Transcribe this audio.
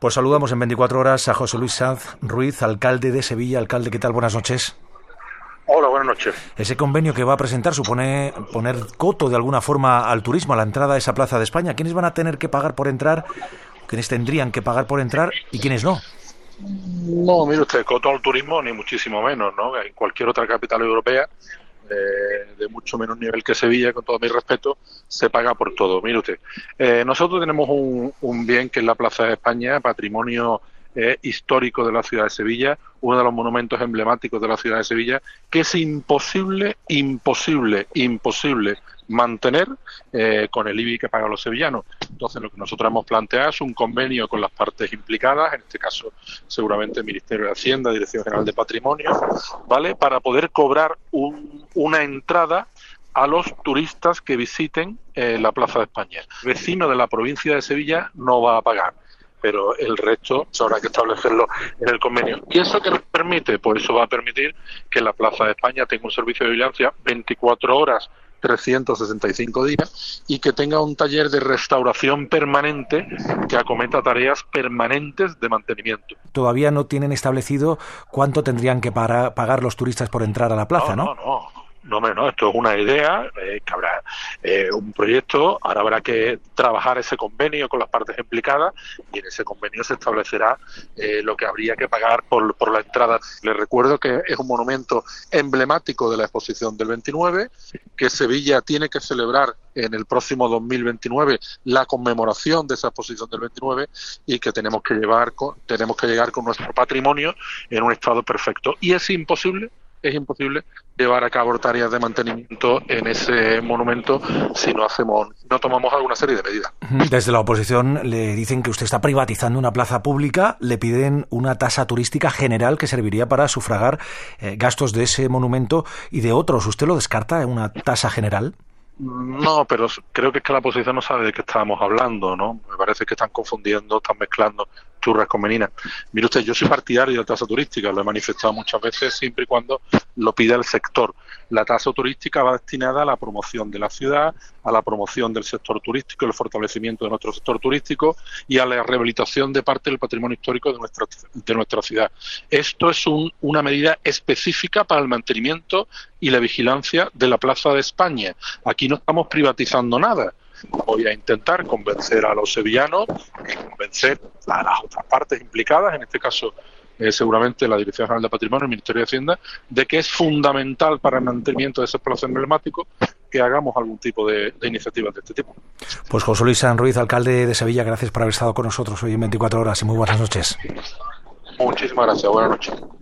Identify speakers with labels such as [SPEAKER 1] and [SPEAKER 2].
[SPEAKER 1] Pues saludamos en 24 horas a José Luis Sanz Ruiz, alcalde de Sevilla. Alcalde, ¿qué tal? Buenas noches.
[SPEAKER 2] Hola, buenas noches.
[SPEAKER 1] Ese convenio que va a presentar supone poner coto de alguna forma al turismo, a la entrada a esa plaza de España. ¿Quiénes van a tener que pagar por entrar? ¿Quiénes tendrían que pagar por entrar y quiénes no?
[SPEAKER 2] No, mire usted, coto al turismo ni muchísimo menos, ¿no? En cualquier otra capital europea de mucho menos nivel que Sevilla, con todo mi respeto, se paga por todo. Mire usted, eh, nosotros tenemos un, un, bien que es la Plaza de España, patrimonio eh, histórico de la ciudad de Sevilla, uno de los monumentos emblemáticos de la ciudad de Sevilla, que es imposible, imposible, imposible mantener eh, con el IBI que pagan los sevillanos. Entonces, lo que nosotros hemos planteado es un convenio con las partes implicadas, en este caso, seguramente el Ministerio de Hacienda, Dirección General de Patrimonio, ¿vale? Para poder cobrar un, una entrada a los turistas que visiten eh, la Plaza de España. El vecino de la provincia de Sevilla no va a pagar pero el resto habrá que establecerlo en el convenio. ¿Y eso qué nos permite? Pues eso va a permitir que la Plaza de España tenga un servicio de vigilancia 24 horas 365 días y que tenga un taller de restauración permanente que acometa tareas permanentes de mantenimiento.
[SPEAKER 1] Todavía no tienen establecido cuánto tendrían que pagar los turistas por entrar a la plaza,
[SPEAKER 2] ¿no? No, no. No, no, esto es una idea, eh, que habrá eh, un proyecto, ahora habrá que trabajar ese convenio con las partes implicadas y en ese convenio se establecerá eh, lo que habría que pagar por, por la entrada. Les recuerdo que es un monumento emblemático de la exposición del 29, que Sevilla tiene que celebrar en el próximo 2029 la conmemoración de esa exposición del 29 y que tenemos que llevar tenemos que llegar con nuestro patrimonio en un estado perfecto y es imposible es imposible llevar a cabo tareas de mantenimiento en ese monumento si no hacemos, no tomamos alguna serie de medidas.
[SPEAKER 1] Desde la oposición le dicen que usted está privatizando una plaza pública, le piden una tasa turística general que serviría para sufragar eh, gastos de ese monumento y de otros. ¿Usted lo descarta, una tasa general?
[SPEAKER 2] No, pero creo que es que la oposición no sabe de qué estábamos hablando, ¿no? Me parece que están confundiendo, están mezclando churras con meninas. Mire usted, yo soy partidario de la tasa turística, lo he manifestado muchas veces, siempre y cuando lo pida el sector. La tasa turística va destinada a la promoción de la ciudad, a la promoción del sector turístico, el fortalecimiento de nuestro sector turístico y a la rehabilitación de parte del patrimonio histórico de nuestra, de nuestra ciudad. Esto es una medida específica para el mantenimiento y la vigilancia de la Plaza de España. Aquí no estamos privatizando nada voy a intentar convencer a los sevillanos convencer a las otras partes implicadas, en este caso eh, seguramente la Dirección General de Patrimonio, el Ministerio de Hacienda, de que es fundamental para el mantenimiento de esos plazos emblemáticos que hagamos algún tipo de, de iniciativas de este tipo.
[SPEAKER 1] Pues José Luis San Ruiz, alcalde de Sevilla, gracias por haber estado con nosotros hoy en 24 horas y muy buenas noches.
[SPEAKER 2] Muchísimas gracias, buenas noches.